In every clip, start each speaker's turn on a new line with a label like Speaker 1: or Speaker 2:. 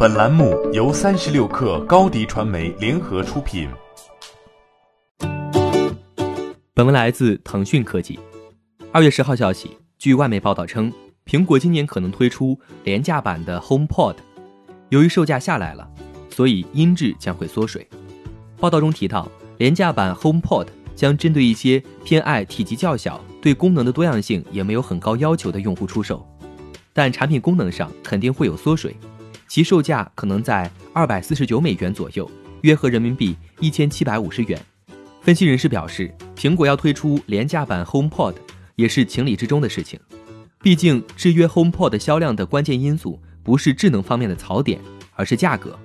Speaker 1: 本栏目由三十六氪高低传媒联合出品。
Speaker 2: 本文来自腾讯科技。二月十号消息，据外媒报道称，苹果今年可能推出廉价版的 HomePod。由于售价下来了，所以音质将会缩水。报道中提到，廉价版 HomePod 将针对一些偏爱体积较小、对功能的多样性也没有很高要求的用户出售，但产品功能上肯定会有缩水，其售价可能在二百四十九美元左右，约合人民币一千七百五十元。分析人士表示，苹果要推出廉价版 HomePod 也是情理之中的事情，毕竟制约 HomePod 销量的关键因素不是智能方面的槽点，而是价格。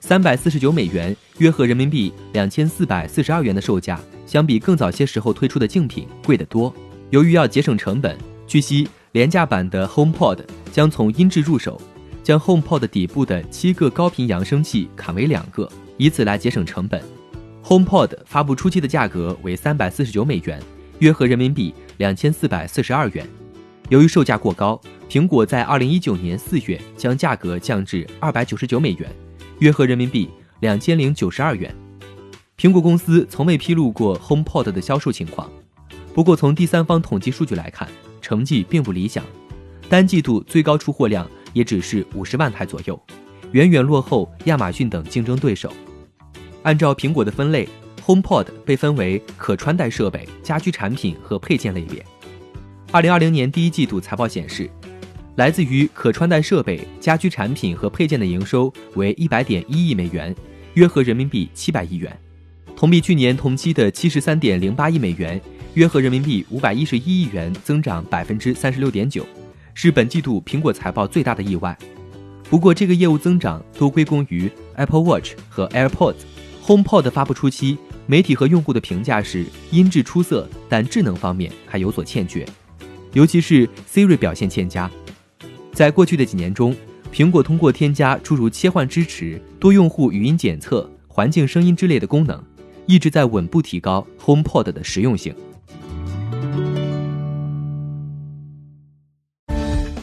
Speaker 2: 三百四十九美元，约合人民币两千四百四十二元的售价，相比更早些时候推出的竞品贵得多。由于要节省成本，据悉廉价版的 HomePod 将从音质入手，将 HomePod 底部的七个高频扬声器砍为两个，以此来节省成本。HomePod 发布初期的价格为三百四十九美元，约合人民币两千四百四十二元。由于售价过高，苹果在二零一九年四月将价格降至二百九十九美元。约合人民币两千零九十二元。苹果公司从未披露过 HomePod 的销售情况，不过从第三方统计数据来看，成绩并不理想。单季度最高出货量也只是五十万台左右，远远落后亚马逊等竞争对手。按照苹果的分类，HomePod 被分为可穿戴设备、家居产品和配件类别。二零二零年第一季度财报显示。来自于可穿戴设备、家居产品和配件的营收为一百点一亿美元，约合人民币七百亿元，同比去年同期的七十三点零八亿美元，约合人民币五百一十一亿元，增长百分之三十六点九，是本季度苹果财报最大的意外。不过，这个业务增长都归功于 Apple Watch 和 AirPods。HomePod 发布初期，媒体和用户的评价是音质出色，但智能方面还有所欠缺，尤其是 Siri 表现欠佳。在过去的几年中，苹果通过添加诸如切换支持、多用户语音检测、环境声音之类的功能，一直在稳步提高 HomePod 的实用性。